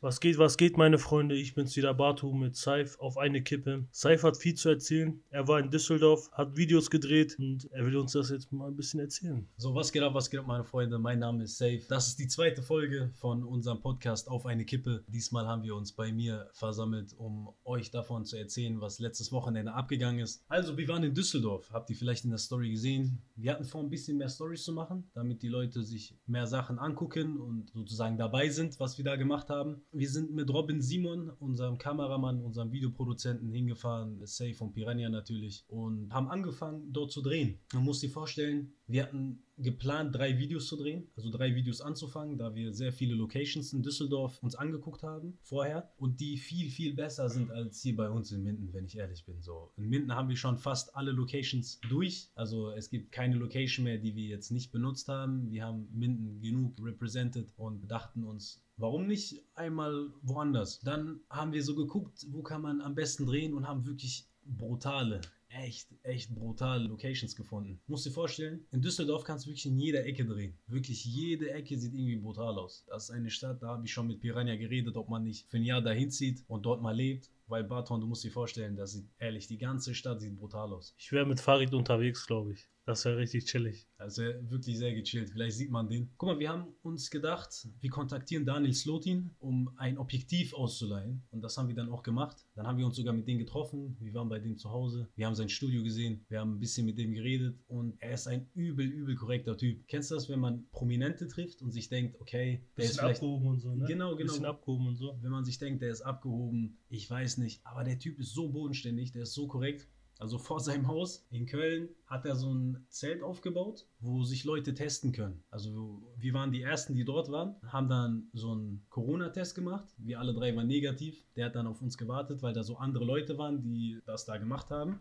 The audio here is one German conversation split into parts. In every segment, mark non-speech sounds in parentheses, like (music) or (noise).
Was geht, was geht, meine Freunde? Ich bin's wieder, Batu mit Saif auf eine Kippe. Saif hat viel zu erzählen. Er war in Düsseldorf, hat Videos gedreht und er will uns das jetzt mal ein bisschen erzählen. So, was geht ab, was geht ab, meine Freunde? Mein Name ist Saif. Das ist die zweite Folge von unserem Podcast auf eine Kippe. Diesmal haben wir uns bei mir versammelt, um euch davon zu erzählen, was letztes Wochenende abgegangen ist. Also, wir waren in Düsseldorf. Habt ihr vielleicht in der Story gesehen? Wir hatten vor, ein bisschen mehr Stories zu machen, damit die Leute sich mehr Sachen angucken und sozusagen dabei sind, was wir da gemacht haben. Wir sind mit Robin Simon, unserem Kameramann, unserem Videoproduzenten, hingefahren, Safe und Piranha natürlich, und haben angefangen dort zu drehen. Man muss sich vorstellen, wir hatten geplant, drei Videos zu drehen, also drei Videos anzufangen, da wir sehr viele Locations in Düsseldorf uns angeguckt haben vorher und die viel, viel besser sind als hier bei uns in Minden, wenn ich ehrlich bin. So, in Minden haben wir schon fast alle Locations durch, also es gibt keine Location mehr, die wir jetzt nicht benutzt haben. Wir haben Minden genug represented und dachten uns, Warum nicht einmal woanders? Dann haben wir so geguckt, wo kann man am besten drehen und haben wirklich brutale, echt, echt brutale Locations gefunden. Musst dir vorstellen, in Düsseldorf kannst du wirklich in jeder Ecke drehen. Wirklich jede Ecke sieht irgendwie brutal aus. Das ist eine Stadt, da habe ich schon mit Piranha geredet, ob man nicht für ein Jahr dahin zieht und dort mal lebt. Weil Baton, du musst dir vorstellen, das sieht ehrlich, die ganze Stadt sieht brutal aus. Ich wäre mit Farid unterwegs, glaube ich. Das wäre richtig chillig. Also wirklich sehr gechillt. Vielleicht sieht man den. Guck mal, wir haben uns gedacht, wir kontaktieren Daniel Slotin, um ein Objektiv auszuleihen. Und das haben wir dann auch gemacht. Dann haben wir uns sogar mit dem getroffen. Wir waren bei dem zu Hause. Wir haben sein Studio gesehen. Wir haben ein bisschen mit dem geredet. Und er ist ein übel, übel korrekter Typ. Kennst du das, wenn man Prominente trifft und sich denkt, okay, der bisschen ist vielleicht... abgehoben und so, ne? Genau, genau. Bisschen abgehoben und so. Wenn man sich denkt, der ist abgehoben, ich weiß nicht. Aber der Typ ist so bodenständig, der ist so korrekt. Also vor (laughs) seinem Haus in Köln hat er so ein Zelt aufgebaut, wo sich Leute testen können. Also wir waren die Ersten, die dort waren, haben dann so einen Corona-Test gemacht. Wir alle drei waren negativ. Der hat dann auf uns gewartet, weil da so andere Leute waren, die das da gemacht haben.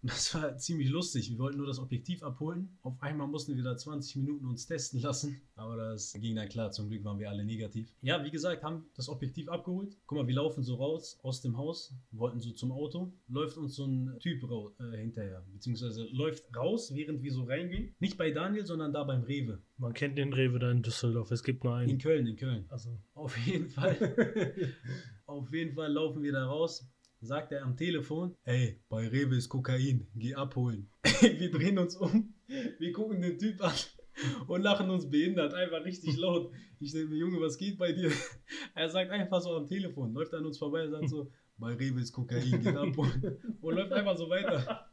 Und das war ziemlich lustig. Wir wollten nur das Objektiv abholen. Auf einmal mussten wir da 20 Minuten uns testen lassen. Aber das ging dann klar. Zum Glück waren wir alle negativ. Ja, wie gesagt, haben das Objektiv abgeholt. Guck mal, wir laufen so raus aus dem Haus, wollten so zum Auto. Läuft uns so ein Typ äh, hinterher. Beziehungsweise läuft raus, während wir so reingehen. Nicht bei Daniel, sondern da beim Rewe. Man kennt den Rewe da in Düsseldorf. Es gibt nur einen. In Köln, in Köln. Also. Auf jeden Fall. (laughs) auf jeden Fall laufen wir da raus sagt er am Telefon, ey, bei Rewe ist Kokain, geh abholen. (laughs) wir drehen uns um, wir gucken den Typ an (laughs) und lachen uns behindert, einfach richtig (laughs) laut. Ich denke mir, Junge, was geht bei dir? Er sagt einfach so am Telefon, läuft an uns vorbei, sagt so, bei Rewe ist Kokain, geh abholen. Und läuft einfach so weiter.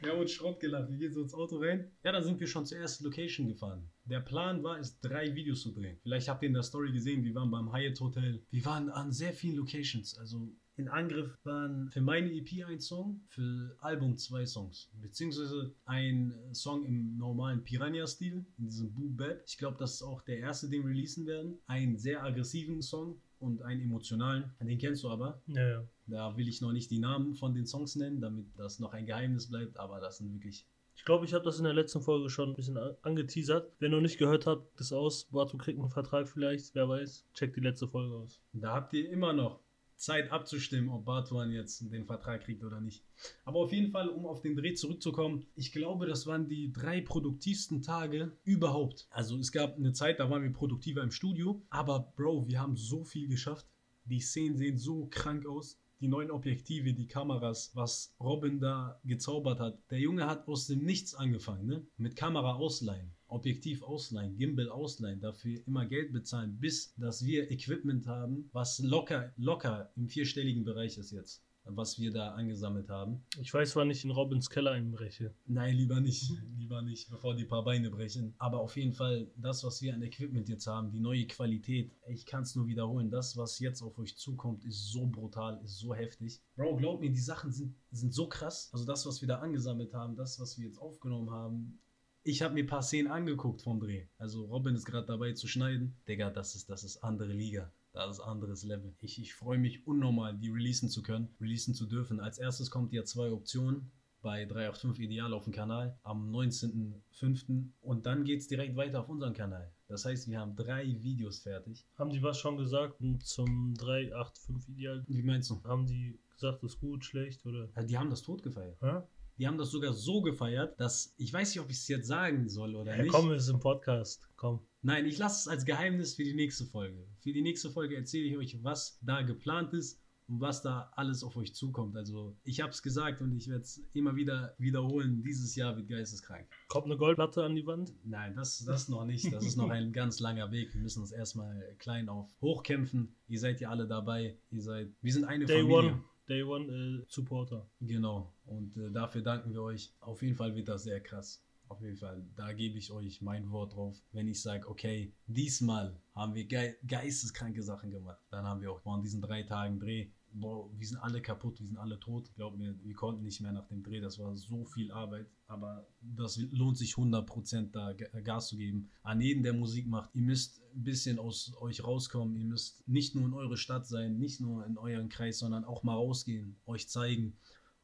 Wir haben uns Schrott gelacht. Wir gehen so ins Auto rein. Ja, dann sind wir schon zur ersten Location gefahren. Der Plan war es, drei Videos zu drehen. Vielleicht habt ihr in der Story gesehen, wir waren beim Hyatt Hotel. Wir waren an sehr vielen Locations. Also in Angriff waren für meine EP ein Song, für Album zwei Songs. Beziehungsweise ein Song im normalen Piranha-Stil, in diesem Boo Bap. Ich glaube, das ist auch der erste, den wir releasen werden. Einen sehr aggressiven Song und einen emotionalen. Den kennst du aber. Ja, ja. Da will ich noch nicht die Namen von den Songs nennen, damit das noch ein Geheimnis bleibt, aber das sind wirklich ich glaube, ich habe das in der letzten Folge schon ein bisschen angeteasert. Wer noch nicht gehört hat, das aus. Batu kriegt einen Vertrag vielleicht, wer weiß. Checkt die letzte Folge aus. Da habt ihr immer noch Zeit abzustimmen, ob Bartuan jetzt den Vertrag kriegt oder nicht. Aber auf jeden Fall, um auf den Dreh zurückzukommen, ich glaube, das waren die drei produktivsten Tage überhaupt. Also es gab eine Zeit, da waren wir produktiver im Studio, aber Bro, wir haben so viel geschafft. Die Szenen sehen so krank aus. Die neuen Objektive, die Kameras, was Robin da gezaubert hat. Der Junge hat aus dem Nichts angefangen, ne? Mit Kamera ausleihen. Objektiv ausleihen, Gimbal ausleihen, dafür immer Geld bezahlen, bis dass wir Equipment haben, was locker, locker im vierstelligen Bereich ist jetzt was wir da angesammelt haben. Ich weiß zwar nicht in Robins Keller einbreche. Nein, lieber nicht. (laughs) Lieber nicht, bevor die paar Beine brechen. Aber auf jeden Fall, das, was wir an Equipment jetzt haben, die neue Qualität, ich kann es nur wiederholen. Das, was jetzt auf euch zukommt, ist so brutal, ist so heftig. Bro, glaub mir, die Sachen sind, sind so krass. Also das, was wir da angesammelt haben, das, was wir jetzt aufgenommen haben, ich habe mir ein paar Szenen angeguckt vom Dreh. Also Robin ist gerade dabei zu schneiden. Digga, das ist, das ist andere Liga. Das ist anderes Level. Ich, ich freue mich unnormal, die releasen zu können, releasen zu dürfen. Als erstes kommt ja zwei Optionen bei 385 Ideal auf dem Kanal am 19.05. Und dann geht es direkt weiter auf unseren Kanal. Das heißt, wir haben drei Videos fertig. Haben die was schon gesagt zum 385 Ideal? Wie meinst du? Haben die gesagt, das ist gut, schlecht oder? Ja, die haben das tot gefeiert. Hä? Die haben das sogar so gefeiert, dass ich weiß nicht, ob ich es jetzt sagen soll oder ja, nicht. Komm, wir sind im Podcast. Komm. Nein, ich lasse es als Geheimnis für die nächste Folge. Für die nächste Folge erzähle ich euch, was da geplant ist und was da alles auf euch zukommt. Also ich habe es gesagt und ich werde es immer wieder wiederholen. Dieses Jahr wird geisteskrank. Kommt eine Goldplatte an die Wand? Nein, das, das noch nicht. Das ist noch ein ganz langer Weg. Wir müssen uns erstmal klein auf hochkämpfen. Ihr seid ja alle dabei. Ihr seid, wir sind eine Day Familie. One, Day One äh, Supporter. Genau. Und äh, dafür danken wir euch. Auf jeden Fall wird das sehr krass. Auf jeden Fall. Da gebe ich euch mein Wort drauf. Wenn ich sage, okay, diesmal haben wir ge geisteskranke Sachen gemacht. Dann haben wir auch von diesen drei Tagen Dreh. Boah, wir sind alle kaputt, wir sind alle tot. Glaub mir, wir konnten nicht mehr nach dem Dreh. Das war so viel Arbeit. Aber das lohnt sich 100% da Ga- Gas zu geben. An jeden, der Musik macht. Ihr müsst ein bisschen aus euch rauskommen. Ihr müsst nicht nur in eure Stadt sein, nicht nur in euren Kreis, sondern auch mal rausgehen, euch zeigen.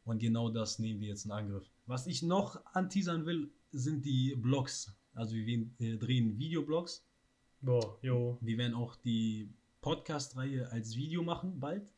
Und genau das nehmen wir jetzt in Angriff. Was ich noch anteasern will, sind die Blogs. Also wir äh, drehen Videoblogs. Boah, jo. Wir werden auch die Podcast-Reihe als Video machen bald.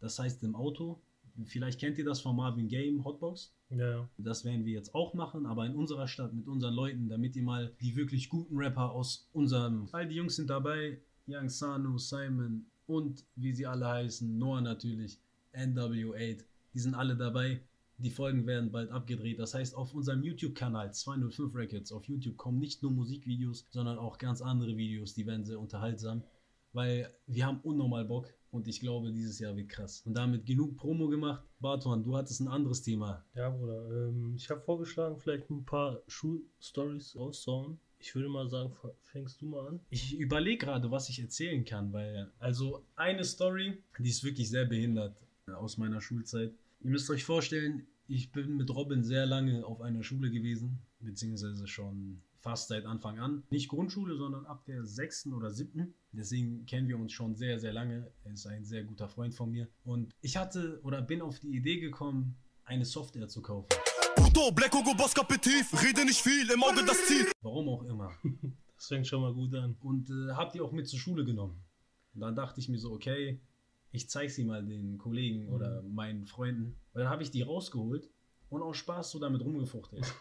Das heißt im Auto. Vielleicht kennt ihr das von Marvin Game Hotbox. Ja. Das werden wir jetzt auch machen, aber in unserer Stadt mit unseren Leuten, damit ihr mal die wirklich guten Rapper aus unserem. All die Jungs sind dabei. Young Sanu, Simon und wie sie alle heißen, Noah natürlich, NW8. Die sind alle dabei. Die Folgen werden bald abgedreht. Das heißt, auf unserem YouTube-Kanal 205 Records auf YouTube kommen nicht nur Musikvideos, sondern auch ganz andere Videos. Die werden sehr unterhaltsam, weil wir haben unnormal Bock und ich glaube, dieses Jahr wird krass. Und damit genug Promo gemacht. Barton, du hattest ein anderes Thema. Ja, Bruder. Ähm, ich habe vorgeschlagen, vielleicht ein paar Schulstories rauszuhauen. Ich würde mal sagen, fängst du mal an? Ich überlege gerade, was ich erzählen kann, weil also eine Story, die ist wirklich sehr behindert äh, aus meiner Schulzeit. Ihr müsst euch vorstellen, ich bin mit Robin sehr lange auf einer Schule gewesen, beziehungsweise schon fast seit Anfang an. Nicht Grundschule, sondern ab der sechsten oder siebten. Deswegen kennen wir uns schon sehr, sehr lange. Er ist ein sehr guter Freund von mir. Und ich hatte oder bin auf die Idee gekommen, eine Software zu kaufen. Porto, Black Hugo, Boss Kapitiv, rede nicht viel, im Auge das Ziel. Warum auch immer. Das fängt schon mal gut an. und äh, hab die auch mit zur Schule genommen. Und dann dachte ich mir so, okay, ich zeig sie mal den Kollegen oder meinen Freunden. Und dann habe ich die rausgeholt und aus Spaß so damit rumgefuchtelt.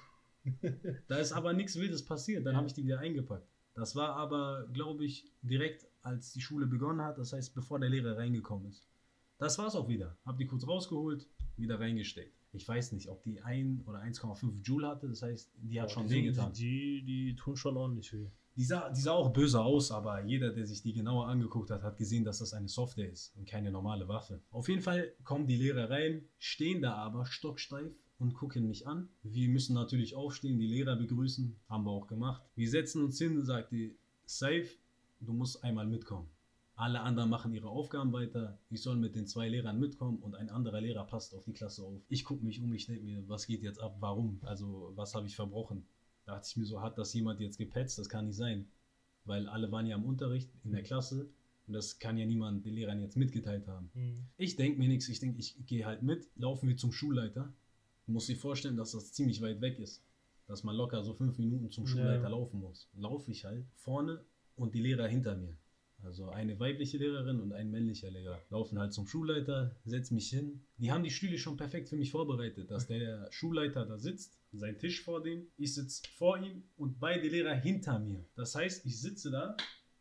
(laughs) da ist aber nichts Wildes passiert. Dann habe ich die wieder eingepackt. Das war aber, glaube ich, direkt als die Schule begonnen hat, das heißt, bevor der Lehrer reingekommen ist. Das war's auch wieder. Hab die kurz rausgeholt, wieder reingesteckt. Ich weiß nicht, ob die 1 oder 1,5 Joule hatte, das heißt, die hat schon die, wehgetan. die, die, die tun schon ordentlich weh. Die sah, die sah auch böse aus, aber jeder, der sich die genauer angeguckt hat, hat gesehen, dass das eine Software ist und keine normale Waffe. Auf jeden Fall kommen die Lehrer rein, stehen da aber stocksteif und gucken mich an. Wir müssen natürlich aufstehen, die Lehrer begrüßen, haben wir auch gemacht. Wir setzen uns hin und sagte, Safe, du musst einmal mitkommen. Alle anderen machen ihre Aufgaben weiter. Ich soll mit den zwei Lehrern mitkommen und ein anderer Lehrer passt auf die Klasse auf. Ich gucke mich um, ich denke mir, was geht jetzt ab? Warum? Also, was habe ich verbrochen? Da dachte ich mir so, hat das jemand jetzt gepetzt? Das kann nicht sein. Weil alle waren ja im Unterricht in der Klasse und das kann ja niemand den Lehrern jetzt mitgeteilt haben. Mhm. Ich denke mir nichts, ich denke, ich gehe halt mit, laufen wir zum Schulleiter. Muss sich vorstellen, dass das ziemlich weit weg ist. Dass man locker so fünf Minuten zum Schulleiter Ja. laufen muss. Laufe ich halt vorne und die Lehrer hinter mir. Also eine weibliche Lehrerin und ein männlicher Lehrer laufen halt zum Schulleiter, setzen mich hin. Die haben die Stühle schon perfekt für mich vorbereitet, dass der Schulleiter da sitzt, sein Tisch vor dem, ich sitze vor ihm und beide Lehrer hinter mir. Das heißt, ich sitze da,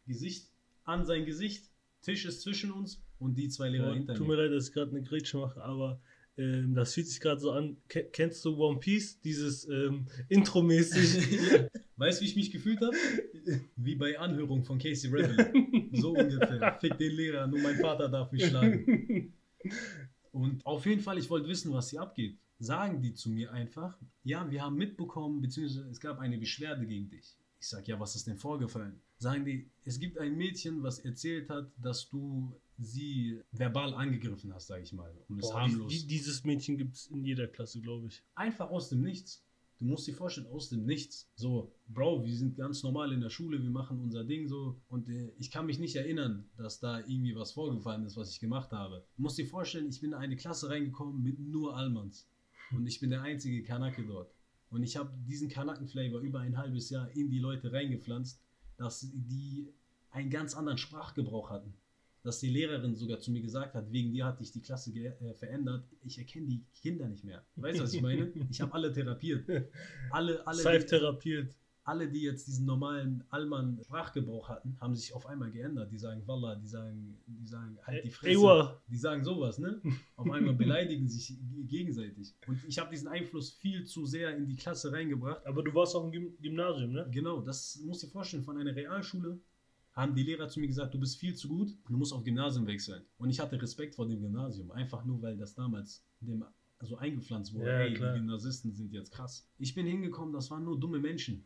Gesicht an sein Gesicht, Tisch ist zwischen uns und die zwei Lehrer Boah, hinter tut mir. mir leid, dass ich gerade eine Grätsche mache, aber ähm, das fühlt sich gerade so an. Ke kennst du One Piece? Dieses ähm, Intro-mäßig. (laughs) Weißt du, wie ich mich gefühlt habe? Wie bei Anhörung von Casey Rebel. (laughs) So ungefähr. Fick den Lehrer, nur mein Vater darf mich schlagen. Und auf jeden Fall, ich wollte wissen, was hier abgeht. Sagen die zu mir einfach, ja, wir haben mitbekommen, beziehungsweise es gab eine Beschwerde gegen dich. Ich sag, ja, was ist denn vorgefallen? Sagen die, es gibt ein Mädchen, was erzählt hat, dass du sie verbal angegriffen hast, sag ich mal. Und ist Boah, harmlos. die, dieses Mädchen gibt es in jeder Klasse, glaube ich. Einfach aus dem Nichts. Du musst dir vorstellen, aus dem Nichts. So, Bro, wir sind ganz normal in der Schule, wir machen unser Ding so. Und äh, ich kann mich nicht erinnern, dass da irgendwie was vorgefallen ist, was ich gemacht habe. Du musst dir vorstellen, ich bin in eine Klasse reingekommen mit nur Almans. Und ich bin der einzige Kanake dort. Und ich habe diesen Kanaken-Flavor über ein halbes Jahr in die Leute reingepflanzt, dass die einen ganz anderen Sprachgebrauch hatten. Dass die Lehrerin sogar zu mir gesagt hat, wegen dir hatte ich die Klasse äh, verändert. Ich erkenne die Kinder nicht mehr. Weißt du, was ich meine? Ich habe alle therapiert. (laughs) Alle, alle, Safe therapiert. Alle, die jetzt diesen normalen Allmann-Sprachgebrauch hatten, haben sich auf einmal geändert. Die sagen Wallah, die sagen, die sagen halt die Fresse. Ewa. Die sagen sowas, ne? Auf (laughs) einmal beleidigen sich gegenseitig. Und ich habe diesen Einfluss viel zu sehr in die Klasse reingebracht. Aber du warst auch im Gym Gymnasium, ne? Genau, das musst du dir vorstellen, von einer Realschule haben die Lehrer zu mir gesagt, du bist viel zu gut, du musst auf Gymnasium wechseln. Und ich hatte Respekt vor dem Gymnasium, einfach nur, weil das damals dem so eingepflanzt wurde, Ja, hey, die Gymnasisten sind jetzt krass. Ich bin hingekommen, das waren nur dumme Menschen.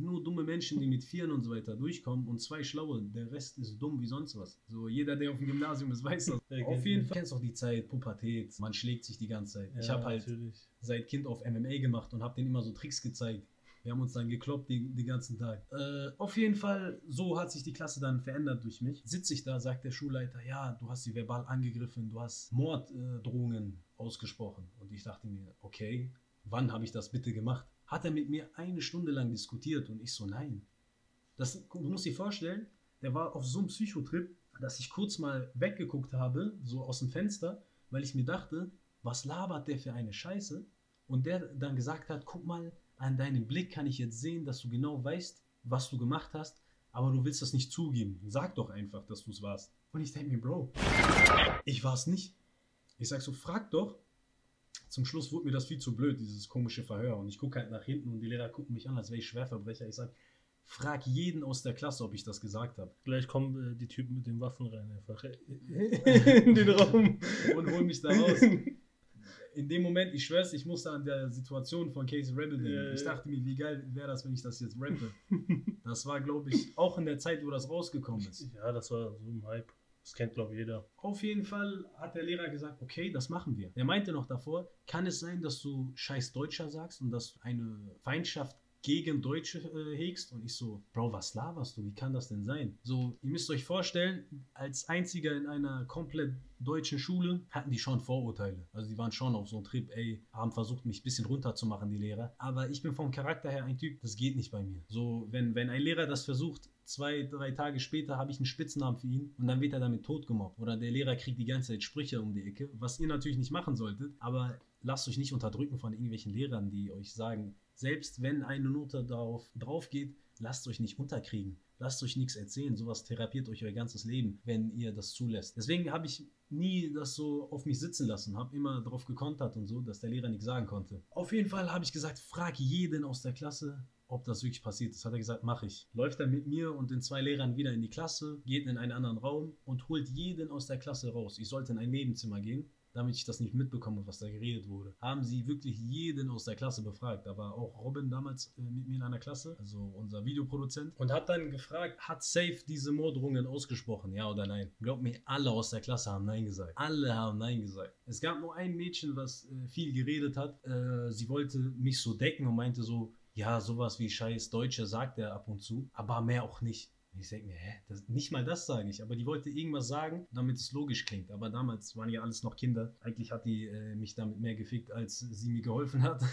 Nur dumme Menschen, die mit Vieren und so weiter durchkommen und zwei Schlaue. Der Rest ist dumm wie sonst was. So, jeder, der auf dem Gymnasium ist, weiß das. (laughs) Ja, auf kennt jeden. Fall. Du kennst auch die Zeit, Pubertät, man schlägt sich die ganze Zeit. ich Ja, habe halt Natürlich. seit Kind auf MMA gemacht und habe denen immer so Tricks gezeigt. Wir haben uns dann gekloppt den, den ganzen Tag. Äh, auf jeden Fall, so hat sich die Klasse dann verändert durch mich. Sitze ich da, sagt der Schulleiter, ja, du hast sie verbal angegriffen, du hast Morddrohungen Drohungen ausgesprochen. Und ich dachte mir, okay, wann habe ich das bitte gemacht? Hat er mit mir eine Stunde lang diskutiert und ich so, nein. Das, du musst dir vorstellen, der war auf so einem Psychotrip, dass ich kurz mal weggeguckt habe, so aus dem Fenster, weil ich mir dachte, was labert der für eine Scheiße? Und der dann gesagt hat, guck mal, an deinem Blick kann ich jetzt sehen, dass du genau weißt, was du gemacht hast, aber du willst das nicht zugeben. Sag doch einfach, dass du es warst. Und ich denke mir, Bro, ich war es nicht. Ich sag so, frag doch. Zum Schluss wurde mir das viel zu blöd, dieses komische Verhör. Und ich gucke halt nach hinten und die Lehrer gucken mich an, als wäre ich Schwerverbrecher. Ich sag, frag jeden aus der Klasse, ob ich das gesagt habe. Gleich kommen äh, die Typen mit den Waffen rein, einfach. (laughs) In den Raum. und hol mich da raus. In dem Moment, ich schwör's, ich musste an der Situation von Casey Rebel denken. Ja, ich dachte mir, wie geil wäre das, wenn ich das jetzt rappe. Das war, glaube ich, auch in der Zeit, wo das rausgekommen ist. Ja, das war so ein Hype. Das kennt, glaube ich, jeder. Auf jeden Fall hat der Lehrer gesagt, okay, das machen wir. Er meinte noch davor, kann es sein, dass du scheiß Deutscher sagst und dass du eine Feindschaft gegen Deutsche äh, hegst? Und ich so, Bro, was laberst du? Wie kann das denn sein? So, ihr müsst euch vorstellen, als einziger in einer komplett deutschen Schule hatten die schon Vorurteile. Also die waren schon auf so einem Trip, ey, haben versucht, mich ein bisschen runterzumachen, die Lehrer. Aber ich bin vom Charakter her ein Typ, das geht nicht bei mir. So, wenn, wenn ein Lehrer das versucht, zwei, drei Tage später habe ich einen Spitznamen für ihn und dann wird er damit totgemobbt. Oder der Lehrer kriegt die ganze Zeit Sprüche um die Ecke, was ihr natürlich nicht machen solltet, aber lasst euch nicht unterdrücken von irgendwelchen Lehrern, die euch sagen, selbst wenn eine Note darauf drauf geht, lasst euch nicht unterkriegen. Lasst euch nichts erzählen. Sowas therapiert euch euer ganzes Leben, wenn ihr das zulässt. Deswegen habe ich nie das so auf mich sitzen lassen, habe immer darauf gekontert und so, dass der Lehrer nichts sagen konnte. Auf jeden Fall habe ich gesagt, frag jeden aus der Klasse, ob das wirklich passiert ist. Hat er gesagt, mache ich. Läuft dann mit mir und den zwei Lehrern wieder in die Klasse, geht in einen anderen Raum und holt jeden aus der Klasse raus. Ich sollte in ein Nebenzimmer gehen, damit ich das nicht mitbekomme, was da geredet wurde. Haben sie wirklich jeden aus der Klasse befragt. Da war auch Robin damals äh, mit mir in einer Klasse, also unser Videoproduzent, und hat dann gefragt, hat Safe diese Morddrohungen ausgesprochen, ja oder nein? Glaubt mir, alle aus der Klasse haben Nein gesagt. Alle haben Nein gesagt. Es gab nur ein Mädchen, was äh, viel geredet hat. Äh, sie wollte mich so decken und meinte so, ja, sowas wie scheiß Deutsche sagt er ab und zu, aber mehr auch nicht. Ich denke mir, hä, das, nicht mal das sage ich, aber die wollte irgendwas sagen, damit es logisch klingt. Aber damals waren ja alles noch Kinder. Eigentlich hat die äh, mich damit mehr gefickt, als sie mir geholfen hat. (laughs)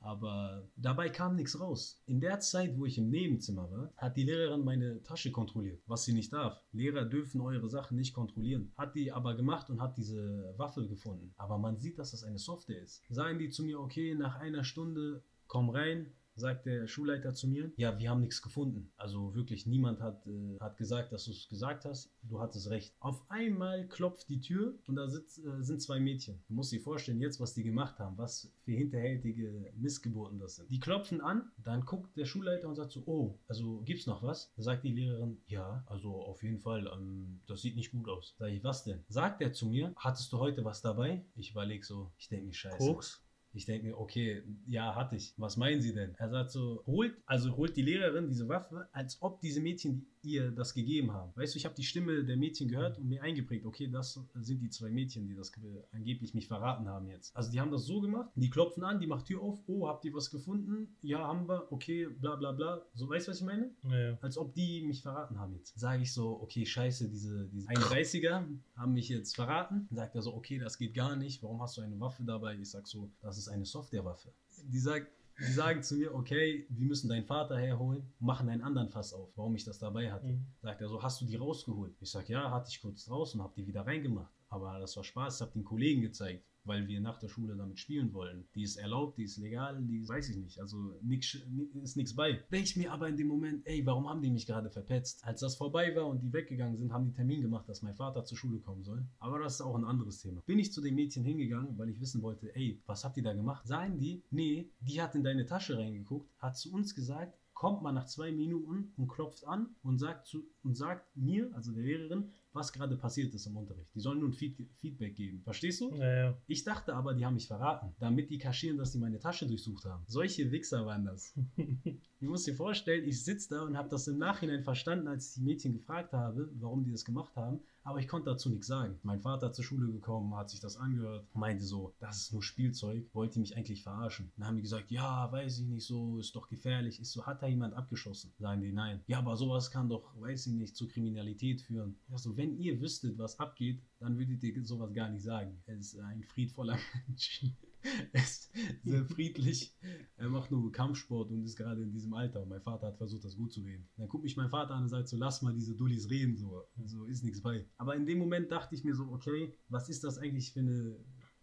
Aber dabei kam nichts raus. In der Zeit, wo ich im Nebenzimmer war, hat die Lehrerin meine Tasche kontrolliert, was sie nicht darf. Lehrer dürfen eure Sachen nicht kontrollieren. Hat die aber gemacht und hat diese Waffe gefunden. Aber man sieht, dass das eine Software ist. Sagen die zu mir, okay, nach einer Stunde komm rein, sagt der Schulleiter zu mir, ja, wir haben nichts gefunden. Also wirklich niemand hat, äh, hat gesagt, dass du es gesagt hast. Du hattest recht. Auf einmal klopft die Tür und da sitz, äh, sind zwei Mädchen. Du musst dir vorstellen, jetzt, was die gemacht haben, was für hinterhältige Missgeburten das sind. Die klopfen an, dann guckt der Schulleiter und sagt so, oh, also gibt's noch was? Da sagt die Lehrerin, ja, also auf jeden Fall, ähm, das sieht nicht gut aus. Sag ich, was denn? Sagt er zu mir, hattest du heute was dabei? Ich überlege so, ich denke scheiße. Koks? Ich denke mir, okay, ja, hatte ich. Was meinen Sie denn? Er sagt so, holt, also holt die Lehrerin diese Waffe, als ob diese Mädchen ihr das gegeben haben. Weißt du, ich habe die Stimme der Mädchen gehört und mir eingeprägt, okay, das sind die zwei Mädchen, die das ge- angeblich mich verraten haben jetzt. Also die haben das so gemacht, die klopfen an, die macht Tür auf, oh, habt ihr was gefunden? Ja, haben wir, okay, bla bla bla. So, weißt du, was ich meine? Naja. als ob die mich verraten haben jetzt. Sage ich so, okay, scheiße, diese, diese 31er haben mich jetzt verraten. Sagt er so, okay, das geht gar nicht. Warum hast du eine Waffe dabei? Ich sag so, das ist eine Softwarewaffe. Die sagt, die sagen zu mir, okay, wir müssen deinen Vater herholen, machen einen anderen Fass auf, warum ich das dabei hatte. Mhm. Sagt er so, hast du die rausgeholt? Ich sag, ja, hatte ich kurz draußen, hab die wieder reingemacht. Aber das war Spaß, hab den Kollegen gezeigt. Weil wir nach der Schule damit spielen wollen. Die ist erlaubt, die ist legal, die ist, weiß ich nicht. Also nix, ist nichts bei. Denke ich mir aber in dem Moment, ey, warum haben die mich gerade verpetzt? Als das vorbei war und die weggegangen sind, haben die Termin gemacht, dass mein Vater zur Schule kommen soll. Aber das ist auch ein anderes Thema. Bin ich zu dem Mädchen hingegangen, weil ich wissen wollte, ey, was habt ihr da gemacht? Sagen die, nee, die hat in deine Tasche reingeguckt, hat zu uns gesagt, kommt mal nach zwei Minuten und klopft an und sagt, zu, und sagt mir, also der Lehrerin, was gerade passiert ist im Unterricht. Die sollen nur ein Feed Feedback geben. Verstehst du? Ja, ja. Ich dachte aber, die haben mich verraten, damit die kaschieren, dass die meine Tasche durchsucht haben. Solche Wichser waren das. (laughs) Du musst dir vorstellen, ich sitze da und habe das im Nachhinein verstanden, als ich die Mädchen gefragt habe, warum die das gemacht haben. Aber ich konnte dazu nichts sagen. Mein Vater zur Schule gekommen, hat sich das angehört, meinte so, das ist nur Spielzeug, wollte mich eigentlich verarschen. Dann haben die gesagt, ja, weiß ich nicht so, ist doch gefährlich. Ist so, hat da jemand abgeschossen? Sagen die, nein. Ja, aber sowas kann doch, weiß ich nicht, zu Kriminalität führen. Ja, so, wenn ihr wüsstet, was abgeht, dann würdet ihr sowas gar nicht sagen. Er ist ein friedvoller (laughs) Mensch. Er ist sehr (laughs) friedlich. Er macht nur Kampfsport und ist gerade in diesem Alter. Und mein Vater hat versucht, das gut zu reden. Dann guckt mich mein Vater an und sagt so, lass mal diese Dullis reden, so, so ist nichts bei. Aber in dem Moment dachte ich mir so, okay, was ist das eigentlich für eine,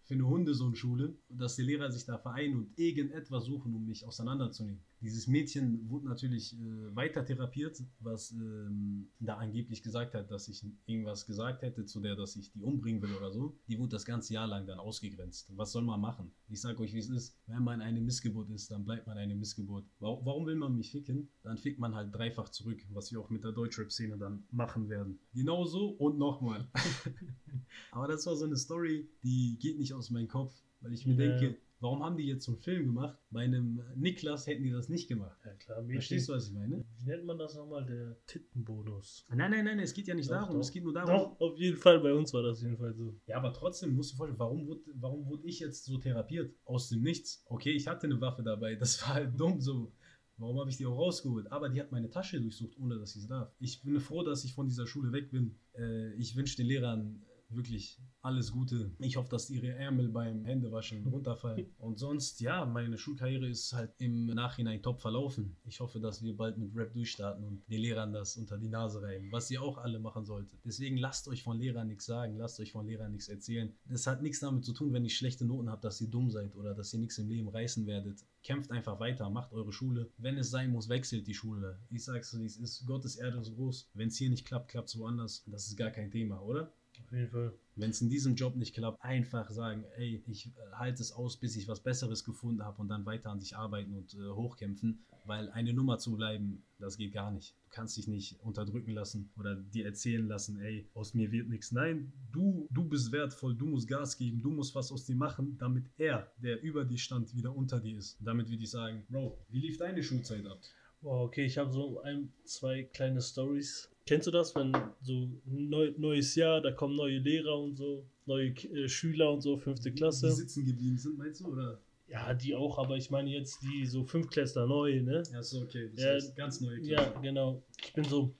für eine Hundesohn-Schule, dass die Lehrer sich da vereinen und irgendetwas suchen, um mich auseinanderzunehmen. Dieses Mädchen wurde natürlich äh, weiter therapiert, was ähm, da angeblich gesagt hat, dass ich irgendwas gesagt hätte zu der, dass ich die umbringen will oder so. Die wurde das ganze Jahr lang dann ausgegrenzt. Was soll man machen? Ich sage euch, wie es ist. Wenn man eine Missgeburt ist, dann bleibt man eine Missgeburt. Warum, warum will man mich ficken? Dann fickt man halt dreifach zurück, was wir auch mit der Deutschrap-Szene dann machen werden. Genauso und nochmal. (laughs) Aber das war so eine Story, die geht nicht aus meinem Kopf, weil ich mir Ja. denke, warum haben die jetzt so einen Film gemacht? Bei einem Niklas hätten die das nicht gemacht. Ja, klar. Verstehst du, was ich meine? Wie nennt man das nochmal? Der Tittenbonus. Nein, nein, nein, es geht ja nicht Doch, darum. doch. Es geht nur darum. Doch, auf jeden Fall. Bei uns war das jedenfalls so. Ja, aber trotzdem musst du dir vorstellen, warum wurde, warum wurde ich jetzt so therapiert? Aus dem Nichts. Okay, ich hatte eine Waffe dabei. Das war halt dumm so. Warum habe ich die auch rausgeholt? Aber die hat meine Tasche durchsucht, ohne dass ich es darf. Ich bin froh, dass ich von dieser Schule weg bin. Äh, ich wünsche den Lehrern wirklich alles Gute. Ich hoffe, dass ihre Ärmel beim Händewaschen (laughs) runterfallen. Und sonst, ja, meine Schulkarriere ist halt im Nachhinein top verlaufen. Ich hoffe, dass wir bald mit Rap durchstarten und den Lehrern das unter die Nase reiben, was ihr auch alle machen solltet. Deswegen lasst euch von Lehrern nichts sagen, lasst euch von Lehrern nichts erzählen. Das hat nichts damit zu tun, wenn ihr schlechte Noten habt, dass ihr dumm seid oder dass ihr nichts im Leben reißen werdet. Kämpft einfach weiter, macht eure Schule. Wenn es sein muss, wechselt die Schule. Ich sag's so, wie es ist. Gottes Erde ist groß. Wenn es hier nicht klappt, klappt es woanders. Das ist gar kein Thema, oder? Jeden Fall. Wenn es in diesem Job nicht klappt, einfach sagen, ey, ich äh, halte es aus, bis ich was Besseres gefunden habe und dann weiter an sich arbeiten und äh, hochkämpfen, weil eine Nummer zu bleiben, das geht gar nicht. Du kannst dich nicht unterdrücken lassen oder dir erzählen lassen, ey, aus mir wird nichts. Nein, du, du bist wertvoll, du musst Gas geben, du musst was aus dir machen, damit er, der über dir stand, wieder unter dir ist. Damit würde ich sagen, Bro, wie lief deine Schulzeit ab? Wow, okay, ich habe so ein, zwei kleine Stories. Kennst du das, wenn so neu, neues Jahr, da kommen neue Lehrer und so, neue äh, Schüler und so, fünfte Klasse? Die sitzen geblieben sind, meinst du, oder? Ja, die auch, aber ich meine jetzt die so Fünftklässler neu, ne? Ja, ist okay. Das Ja, heißt, ganz neue Ja, genau. Ich bin so,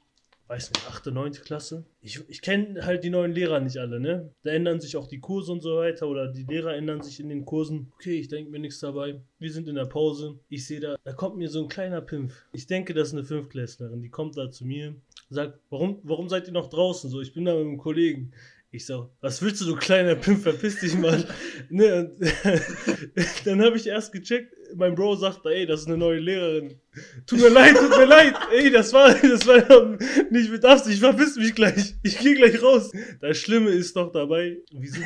weiß nicht, 8., 9. Klasse. Ich, ich kenne halt die neuen Lehrer nicht alle, ne? Da ändern sich auch die Kurse und so weiter oder die Lehrer ändern sich in den Kursen. Okay, ich denke mir nichts dabei. Wir sind in der Pause. Ich sehe da, da kommt mir so ein kleiner Pimpf. Ich denke, das ist eine Fünftklässlerin. Die kommt da zu mir, sagt, warum, warum seid ihr noch draußen? So, ich bin da mit einem Kollegen. Ich sag, was willst du, du kleiner Pimp, verpiss dich mal. (laughs) ne, (laughs) dann habe ich erst gecheckt, mein Bro sagt, ey, das ist eine neue Lehrerin. Tut mir leid, tut mir leid. Ey, das war, (laughs) das war nicht mit Absicht. Ich verpiss mich gleich. Ich gehe gleich raus. Das Schlimme ist doch dabei. Wie sind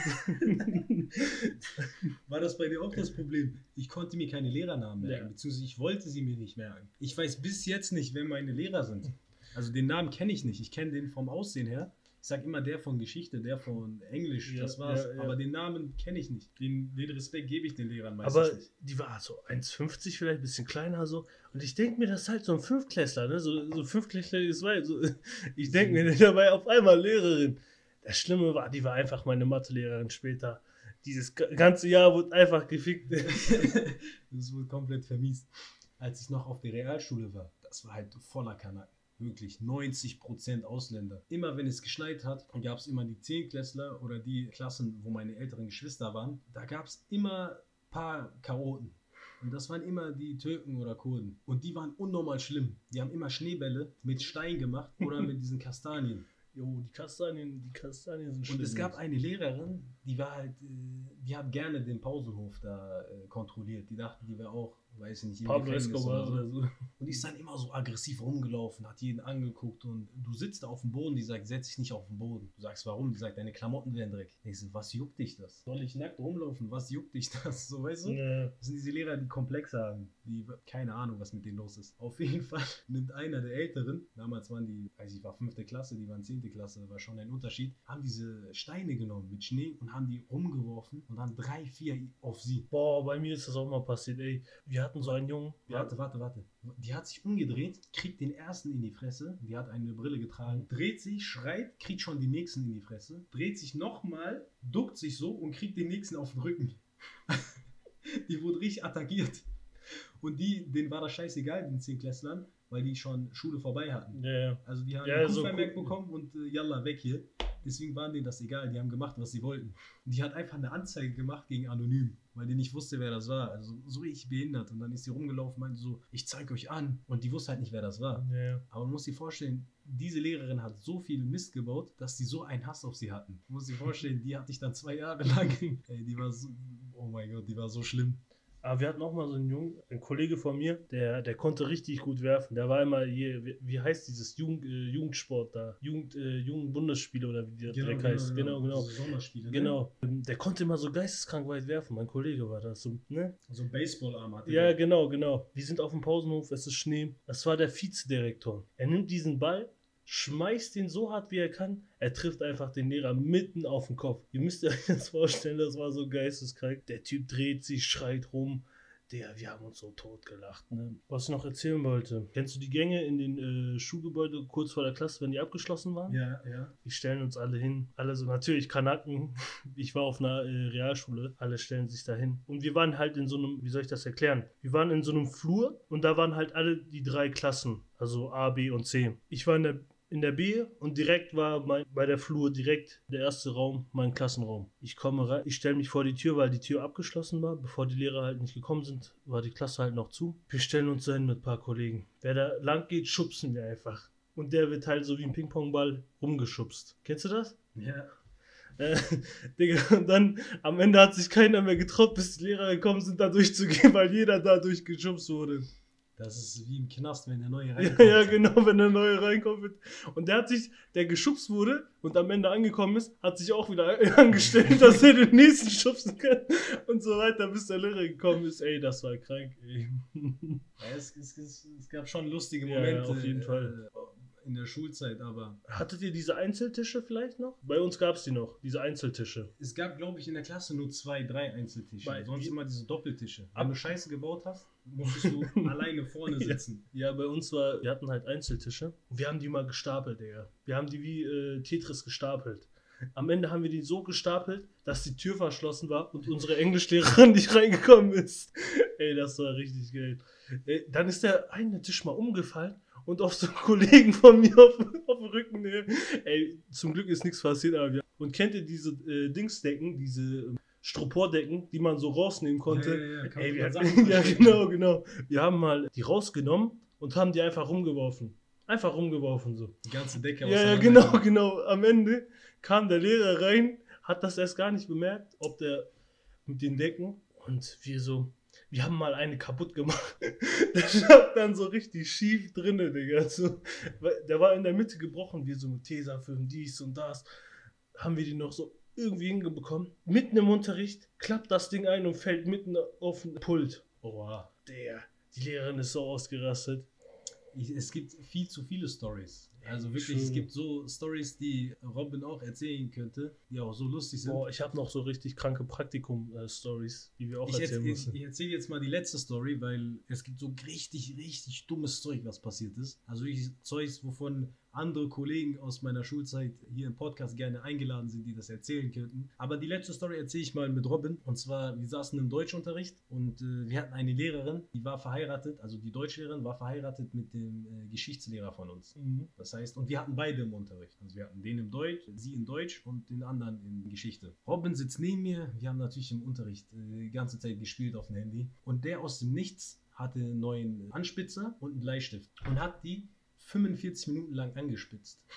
War das bei dir auch das Problem? Ich konnte mir keine Lehrernamen merken, Ja. beziehungsweise ich wollte sie mir nicht merken. Ich weiß bis jetzt nicht, wer meine Lehrer sind. Also den Namen kenne ich nicht. Ich kenne den vom Aussehen her. Ich sage immer der von Geschichte, der von Englisch, Ja, das war's. ja, ja. Aber den Namen kenne ich nicht. Den, den Respekt gebe ich den Lehrern meistens Aber nicht. die war so 1,50 vielleicht, ein bisschen kleiner so. Und ich denke mir, das ist halt so ein Fünftklässler, ne? So, so Fünftklässler ist weit. So, (laughs) ich denke mir dabei auf einmal Lehrerin. Das Schlimme war, die war einfach meine Mathelehrerin später. Dieses ga- ganze Jahr wurde einfach gefickt. (laughs) das wurde komplett vermiest. Als ich noch auf der Realschule war, das war halt voller Kanaken. Wirklich 90% Ausländer. Immer wenn es geschneit hat, gab es immer die Zehntklässler oder die Klassen, wo meine älteren Geschwister waren. Da gab es immer ein paar Chaoten. Und das waren immer die Türken oder Kurden. Und die waren unnormal schlimm. Die haben immer Schneebälle mit Stein gemacht oder mit diesen Kastanien. (laughs) Jo, die Kastanien, die Kastanien sind schlimm. Und es gab eine Lehrerin, die war halt, äh, die hat gerne den Pausenhof da äh, kontrolliert. Die dachten, die wäre auch, weiß ich nicht, Pablo Escobar oder so. Und die ist dann immer so aggressiv rumgelaufen, hat jeden angeguckt und du sitzt da auf dem Boden, die sagt, setz dich nicht auf den Boden. Du sagst, warum? Die sagt, deine Klamotten werden dreckig. Ich so, was juckt dich das? Soll ich nackt rumlaufen? Was juckt dich das? So, weißt du? Ja. Das sind diese Lehrer, die Komplexe haben. Die, keine Ahnung, was mit denen los ist. Auf jeden Fall (laughs) nimmt einer der Älteren, damals waren die, weiß ich, war fünfte Klasse, die waren zehnte Klasse, war schon ein Unterschied, haben diese Steine genommen mit Schnee und haben die rumgeworfen und dann drei, vier auf sie. Boah, bei mir ist das auch mal passiert, ey. Wir hatten so einen Jungen. Warte, warte, warte. Die hat sich umgedreht, kriegt den ersten in die Fresse. Die hat eine Brille getragen. Dreht sich, schreit, kriegt schon den nächsten in die Fresse. Dreht sich nochmal, duckt sich so und kriegt den nächsten auf den Rücken. (laughs) die wurde richtig attackiert. Und die, denen war das scheißegal, den Zehntklässlern, weil die schon Schule vorbei hatten. Ja, ja. Also die haben Ja, ein so cool. bekommen und äh, yalla, weg hier. Deswegen waren denen das egal, die haben gemacht, was sie wollten. Und die hat einfach eine Anzeige gemacht gegen Anonym, weil die nicht wusste, wer das war. Also so richtig behindert. Und dann ist sie rumgelaufen, meinte so, ich zeige euch an. Und die wusste halt nicht, wer das war. ja. Aber man muss sich vorstellen, diese Lehrerin hat so viel Mist gebaut, dass die so einen Hass auf sie hatten. Man muss sich vorstellen, die hatte ich dann zwei Jahre (laughs) lang. Ey, die war so, oh mein Gott, die war so schlimm. Aber wir hatten auch mal so einen Jungen, ein Kollege von mir, der, der konnte richtig gut werfen. Der war immer hier, wie, wie heißt dieses Jugend, äh, Jugendsport da? Jugend, äh, Jugendbundesspiele oder wie der Dreck heißt. Genau, genau. Diese Sommerspiele, ne? Genau. Ähm, Der konnte immer so geisteskrank weit werfen. Mein Kollege war das. So, ne? So ein Baseballarm hatte Ja, der. genau, genau. Wir sind auf dem Pausenhof, es ist Schnee. Das war der Vizedirektor. Er nimmt diesen Ball, schmeißt den so hart wie er kann. Er trifft einfach den Lehrer mitten auf den Kopf. Ihr müsst euch (laughs) das vorstellen, das war so geisteskrank. Der Typ dreht sich, schreit rum. Der, wir haben uns so tot gelacht. Ne? Was ich noch erzählen wollte. Kennst du die Gänge in den äh, Schulgebäude kurz vor der Klasse, wenn die abgeschlossen waren? Ja, ja. Die stellen uns alle hin. Alle so, natürlich Kanaken. (laughs) Ich war auf einer äh, Realschule. Alle stellen sich da hin. Und wir waren halt in so einem, wie soll ich das erklären? Wir waren in so einem Flur und da waren halt alle die drei Klassen. Also A, B und C. Ich war in der, in der B und direkt war mein, bei der Flur direkt der erste Raum mein Klassenraum. Ich komme rein, ich stelle mich vor die Tür, weil die Tür abgeschlossen war. Bevor die Lehrer halt nicht gekommen sind, war die Klasse halt noch zu. Wir stellen uns da hin mit ein paar Kollegen. Wer da lang geht, schubsen wir einfach. Und der wird halt so wie ein Ping-Pong-Ball rumgeschubst. Kennst du das? Ja. (laughs) Äh, Digga, und dann am Ende hat sich keiner mehr getraut, bis die Lehrer gekommen sind, da durchzugehen, (laughs) weil jeder da durchgeschubst wurde. Das ist wie im Knast, wenn der neue (laughs) Ja, reinkommt. ja, genau, wenn der neue reinkommt. Und der hat sich, der geschubst wurde und am Ende angekommen ist, hat sich auch wieder (laughs) angestellt, dass er den nächsten schubsen kann und so weiter, bis der Lehrer gekommen ist. Ey, das war krank, ey. Ja, es, es, es, gab schon lustige Ja, Momente ja, auf jeden Fall. Äh, in der Schulzeit, aber Hattet ihr diese Einzeltische vielleicht noch? Bei uns gab es die noch, diese Einzeltische. es gab, glaube ich, in der Klasse nur zwei, drei Einzeltische. Bei- Sonst die- immer diese Doppeltische. Wenn du Scheiße gebaut hast, musstest du (laughs) alleine vorne Ja. sitzen. Ja, bei uns war, wir hatten halt Einzeltische. Und wir haben die mal gestapelt, Digga. Wir haben die wie äh, Tetris gestapelt. Am Ende haben wir die so gestapelt, dass die Tür verschlossen war und unsere Englischlehrerin (laughs) nicht reingekommen ist. Ey, das war richtig geil. Ey, dann ist der eine Tisch mal umgefallen und auf so einen (laughs) Kollegen von mir auf, auf dem Rücken. Ne? Ey, zum Glück ist nichts passiert, aber wir. Und kennt ihr diese äh, Dingsdecken, diese ähm, Styropordecken, die man so rausnehmen konnte? Ja, ja, ja, Ey, wir, Sachen (laughs) ja, genau, genau. Wir haben mal die rausgenommen und haben die einfach rumgeworfen. Einfach rumgeworfen so. Die ganze Decke Ja, ja, auseinander- genau, (laughs) genau. Am Ende kam der Lehrer rein, hat das erst gar nicht bemerkt, ob der mit den Decken und wir so, wir haben mal eine kaputt gemacht. (laughs) Der stand dann so richtig schief drinne, Digga. So, weil der war in der Mitte gebrochen, wir so mit Tesafilm, dies und das. Haben wir die noch so irgendwie hingebekommen. Mitten im Unterricht klappt das Ding ein und fällt mitten auf den Pult. Boah, der. Die Lehrerin ist so ausgerastet. Es gibt viel zu viele Stories. Also wirklich, True. es gibt so Stories, die Robin auch erzählen könnte, die auch so lustig sind. Boah, ich habe noch so richtig kranke Praktikum-Stories, die wir auch ich erzählen erzähle müssen. ich erzähl jetzt mal die letzte Story, weil es gibt so richtig, richtig dummes Zeug, was passiert ist. Also wirklich Zeugs, wovon andere Kollegen aus meiner Schulzeit hier im Podcast gerne eingeladen sind, die das erzählen könnten. Aber die letzte Story erzähle ich mal mit Robin. Und zwar, wir saßen im Deutschunterricht und äh, wir hatten eine Lehrerin, die war verheiratet, also die Deutschlehrerin war verheiratet mit dem äh, Geschichtslehrer von uns. Mhm. Das heißt, und wir hatten beide im Unterricht. Also wir hatten den im Deutsch, sie in Deutsch und den anderen in Geschichte. Robin sitzt neben mir. Wir haben natürlich im Unterricht äh, die ganze Zeit gespielt auf dem Handy. Und der aus dem Nichts hatte einen neuen Anspitzer und einen Bleistift und hat die 45 Minuten lang angespitzt. (laughs)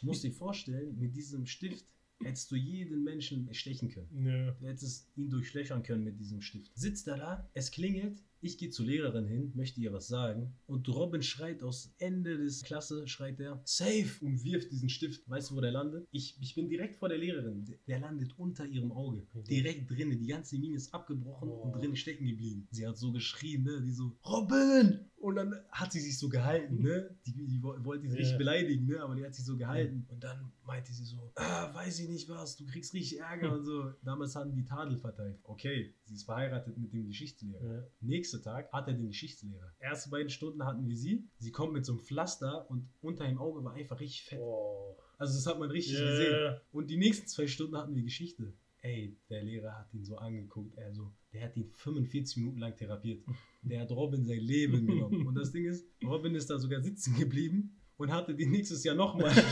Du musst dir vorstellen, mit diesem Stift hättest du jeden Menschen stechen können. Ja. Du hättest ihn durchlöchern können mit diesem Stift. Sitzt er da, es klingelt, ich gehe zur Lehrerin hin, möchte ihr was sagen und Robin schreit aus Ende des Klasse, schreit er, safe und wirft diesen Stift. Weißt du, wo der landet? Ich, ich bin direkt vor der Lehrerin. Der, landet unter ihrem Auge. Direkt drinnen. Die ganze Mine ist abgebrochen und Oh. drinnen stecken geblieben. Sie hat so geschrien, ne? Die so, Robin! Und dann hat sie sich so gehalten, ne? Die, die wo- wollte sie nicht Ja. beleidigen, ne? Aber die hat sich so gehalten. Und dann meinte sie so, ah, weiß ich nicht was, du kriegst richtig Ärger und so. (laughs) Damals haben die Tadel verteilt. Okay, sie ist verheiratet mit dem Geschichtslehrer. Ja. Nächster Tag hat er den Geschichtslehrer. Erste beiden Stunden hatten wir sie. Sie kommt mit so einem Pflaster und unter dem Auge war einfach richtig fett. Oh. Also das hat man richtig Ja, gesehen. Und die nächsten zwei Stunden hatten wir Geschichte. Ey, der Lehrer hat ihn so angeguckt. Er so, der hat ihn 45 Minuten lang therapiert. Der hat Robin sein Leben genommen. Und das Ding ist, Robin ist da sogar sitzen geblieben und hatte die nächstes Jahr nochmal. (laughs)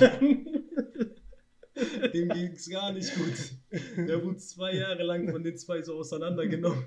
Dem ging es gar nicht gut. Der wurde zwei Jahre lang von den zwei so auseinandergenommen.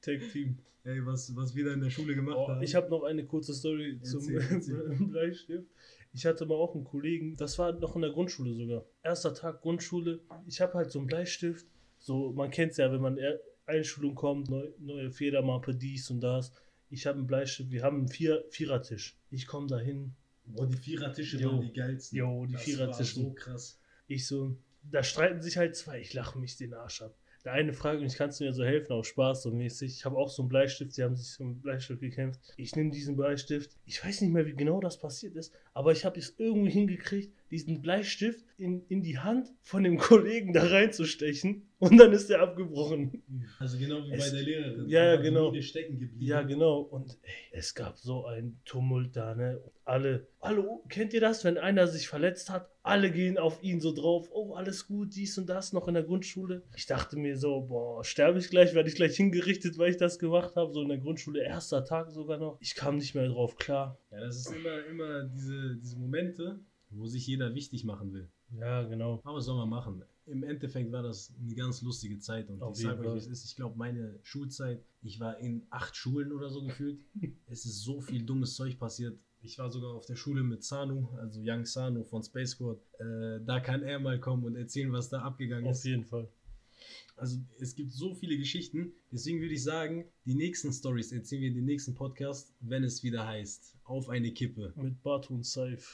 Tag Team. Ey, was, was wir da in der Schule gemacht Oh, haben. ich habe noch eine kurze Story zum. (laughs) Bleistift. Ich hatte mal auch einen Kollegen, das war noch in der Grundschule sogar. Erster Tag Grundschule. Ich habe halt so einen Bleistift. So, man kennt es ja, wenn man Einschulung kommt, neu, neue Federmappe, dies und das. Ich habe einen Bleistift, wir haben einen Vier Vierertisch. Ich komme da hin, Boah, die Vierertische Jo. waren die geilsten. Jo, die das Vierertische. War so krass. Ich so, da streiten sich halt zwei. Ich lache mich den Arsch ab. Der eine fragt mich, kannst du mir so helfen, auf Spaß so mäßig. Ich habe auch so einen Bleistift, sie haben sich so einen Bleistift gekämpft. Ich nehme diesen Bleistift. Ich weiß nicht mehr, wie genau das passiert ist, aber ich habe es irgendwie hingekriegt, diesen Bleistift in, in die Hand von dem Kollegen da reinzustechen und dann ist er abgebrochen. Also genau wie Es- bei der Lehrerin. Ja, ja, genau. Stecken geblieben. Ja, genau. Und ey, es gab so einen Tumult da, ne? Und alle, alle, kennt ihr das, wenn einer sich verletzt hat? Alle gehen auf ihn so drauf. Oh, alles gut, dies und das noch in der Grundschule. Ich dachte mir so, boah, sterbe ich gleich, werde ich gleich hingerichtet, weil ich das gemacht habe. So in der Grundschule, erster Tag sogar noch. Ich kam nicht mehr drauf klar. Ja, das ist immer, immer diese, diese Momente, wo sich jeder wichtig machen will. Ja, genau. Aber was soll man machen? Im Endeffekt war das eine ganz lustige Zeit und Auf ich sage euch, wie es ist. Ich glaube, meine Schulzeit, ich war in acht Schulen oder so gefühlt. (laughs) es ist so viel dummes Zeug passiert. Ich war sogar auf der Schule mit Sanu, also Young Sanu von Space Squad. Äh, da kann er mal kommen und erzählen, was da abgegangen Auf ist. jeden Fall. Also es gibt so viele Geschichten. Deswegen würde ich sagen, die nächsten Stories erzählen wir in den nächsten Podcast, wenn es wieder heißt, auf eine Kippe. Mit Batu und Saif.